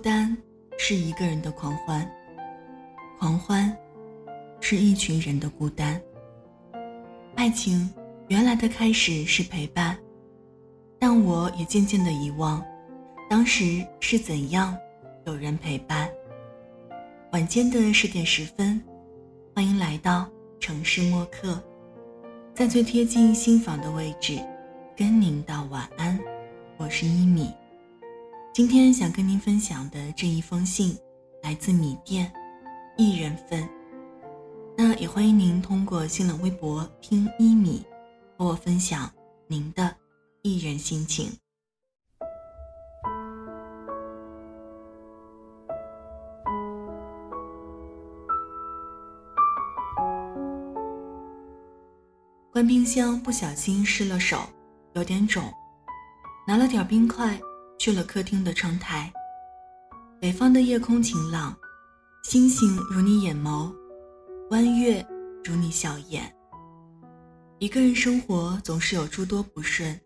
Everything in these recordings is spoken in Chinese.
单是一个人的狂欢，狂欢是一群人的孤单。爱情原来的开始是陪伴，但我也渐渐的遗忘，当时是怎样有人陪伴。晚间的十点十分，欢迎来到城市默客，在最贴近心房的位置，跟您道晚安。我是一米。今天想跟您分享的这一封信，来自米店，一人份。那也欢迎您通过新浪微博听一米，和我分享您的一人心情。关冰箱不小心湿了手，有点肿，拿了点冰块。去了客厅的窗台。北方的夜空晴朗，星星如你眼眸，弯月如你笑颜。一个人生活总是有诸多不顺，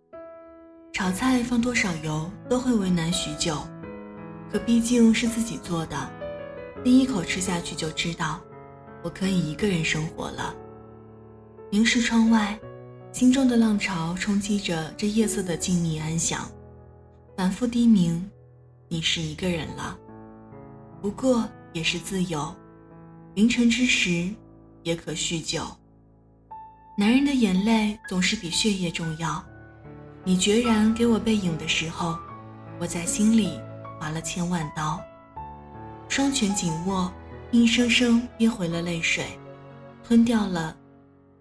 炒菜放多少油都会为难许久，可毕竟是自己做的，第一口吃下去就知道，我可以一个人生活了。凝视窗外，心中的浪潮冲击着这夜色的静谧安详。反复低鸣，你是一个人了，不过也是自由。凌晨之时，也可酗酒。男人的眼泪总是比血液重要。你决然给我背影的时候，我在心里划了千万刀，双拳紧握，硬生生憋回了泪水，吞掉了。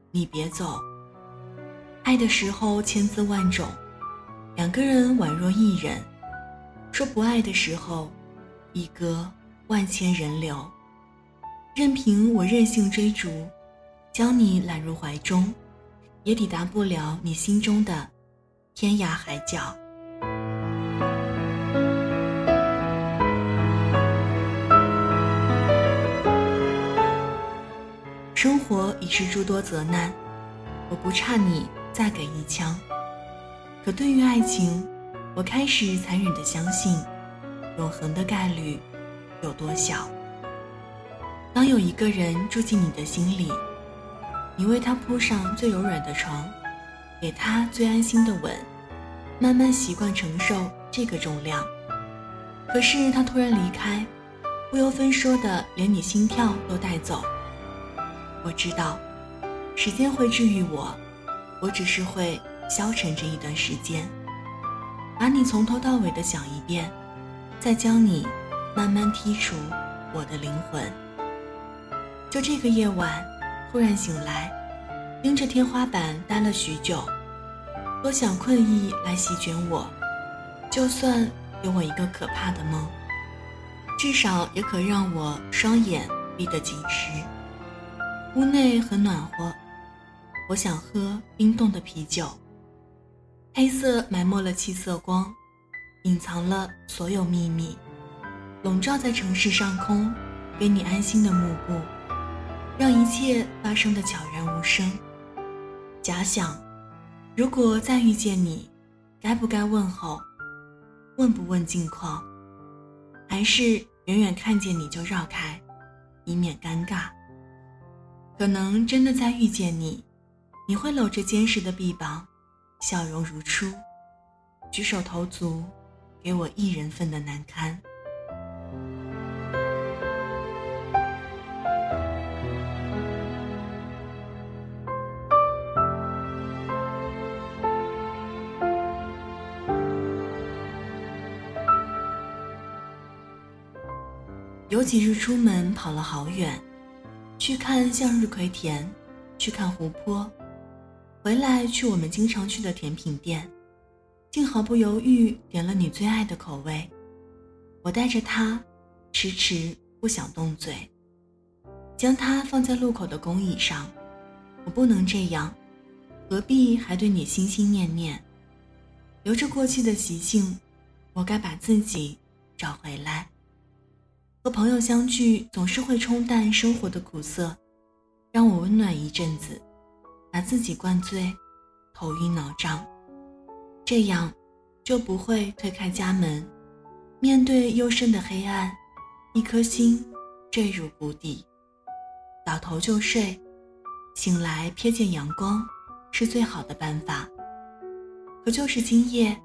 你别走。爱的时候千滋万种。两个人宛若一人，说不爱的时候，一隔万千人流。任凭我任性追逐，将你揽入怀中，也抵达不了你心中的天涯海角。生活已是诸多责难，我不差你再给一枪。可对于爱情，我开始残忍的相信，永恒的概率有多小。当有一个人住进你的心里，你为他铺上最柔软的床，给他最安心的吻，慢慢习惯承受这个重量。可是他突然离开，不由分说的连你心跳都带走。我知道，时间会治愈我，我只是会。消沉这一段时间，把你从头到尾的想一遍，再将你慢慢剔除我的灵魂。就这个夜晚，突然醒来，盯着天花板待了许久，多想困意来席卷我。就算有我一个可怕的梦，至少也可让我双眼闭得紧实。屋内很暖和，我想喝冰冻的啤酒。黑色埋没了七色光，隐藏了所有秘密，笼罩在城市上空，给你安心的幕布，让一切发生的悄然无声。假想，如果再遇见你，该不该问候？问不问近况？还是远远看见你就绕开，以免尴尬？可能真的再遇见你，你会搂着坚实的臂膀。笑容如初，举手投足，给我一人份的难堪。有几日出门跑了好远，去看向日葵田，去看湖泊。回来去我们经常去的甜品店，竟毫不犹豫点了你最爱的口味。我带着它，迟迟不想动嘴，将它放在路口的公椅上。我不能这样，何必还对你心心念念？留着过去的习性，我该把自己找回来。和朋友相聚总是会冲淡生活的苦涩，让我温暖一阵子。把自己灌醉，头晕脑胀，这样就不会推开家门，面对幽深的黑暗，一颗心坠入谷底，倒头就睡，醒来瞥见阳光，是最好的办法。可就是今夜，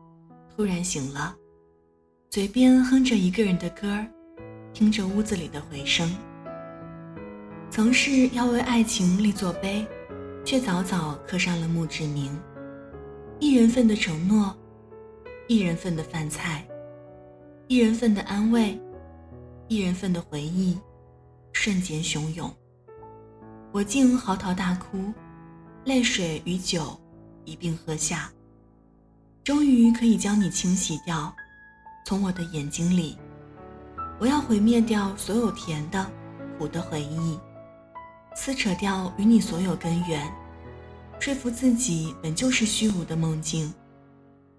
突然醒了，嘴边哼着一个人的歌，听着屋子里的回声。曾是要为爱情立座碑，却早早刻上了墓志铭。一人份的承诺，一人份的饭菜，一人份的安慰，一人份的回忆，瞬间汹涌。我竟嚎啕大哭，泪水与酒一并喝下。终于可以将你清洗掉，从我的眼睛里。我要毁灭掉所有甜的、苦的回忆，撕扯掉与你所有根源，说服自己本就是虚无的梦境。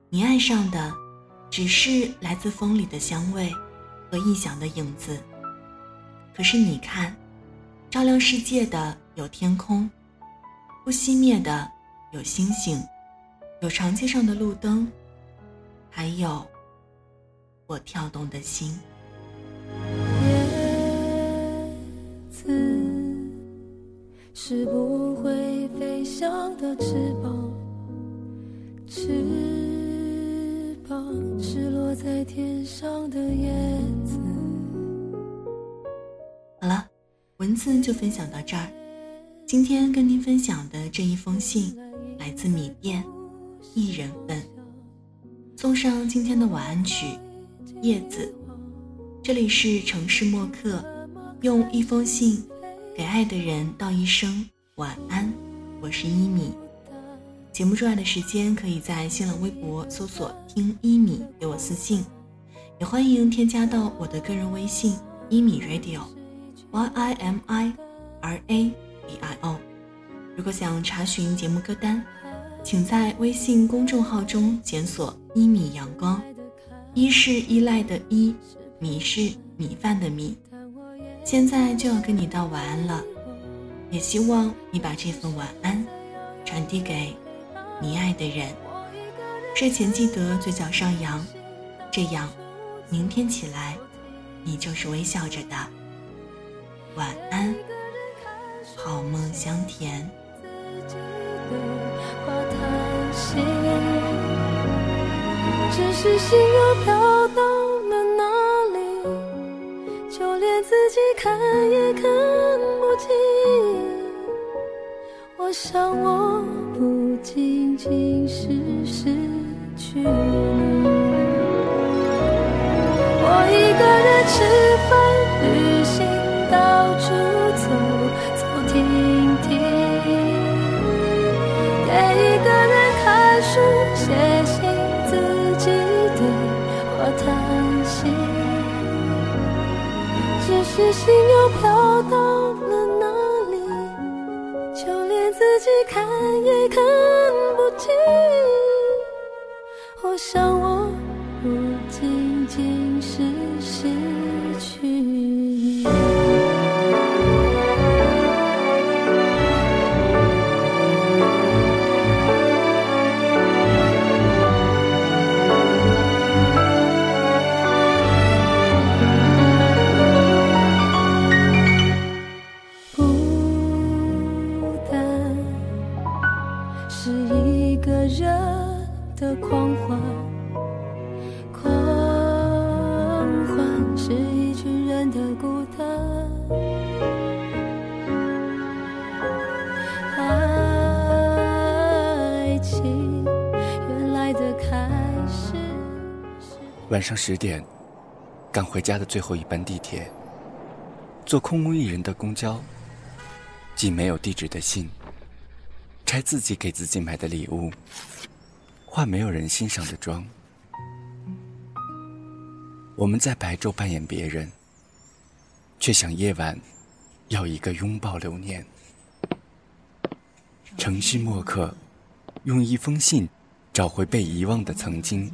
你爱上的，只是来自风里的香味和臆想的影子。可是你看，照亮世界的有天空，不熄灭的有星星。有长街上的路灯，还有我跳动的心。叶子是不会飞翔的翅膀，翅膀是落在天上的叶子。好了，文字就分享到这儿。今天跟您分享的这一封信，来自米店。一人份，送上今天的晚安曲《叶子》。这里是城市默客，用一封信给爱的人道一声晚安。我是一米。节目之外的时间，可以在新浪微博搜索“听一米”给我私信，也欢迎添加到我的个人微信“一米 radio”，y i m i r a d i o。如果想查询节目歌单。请在微信公众号中检索“一米阳光”，一是依赖的依，米是米饭的米。现在就要跟你道晚安了，也希望你把这份晚安传递给你爱的人。睡前记得嘴角上扬，这样明天起来你就是微笑着的。晚安，好梦香甜。只是心又飘到看也看不清。我想我不仅仅是失去你，我一个人吃饭、旅行、到处又飘到了哪里，就连自己看也看不清。我想我的狂欢，狂欢是一群人的孤单。爱情原来的开始。晚上十点，赶回家的最后一班地铁，坐空无一人的公交，寄没有地址的信，拆自己给自己买的礼物。化没有人欣赏的妆，我们在白昼扮演别人，却想夜晚要一个拥抱留念。城市墨客，用一封信找回被遗忘的曾经。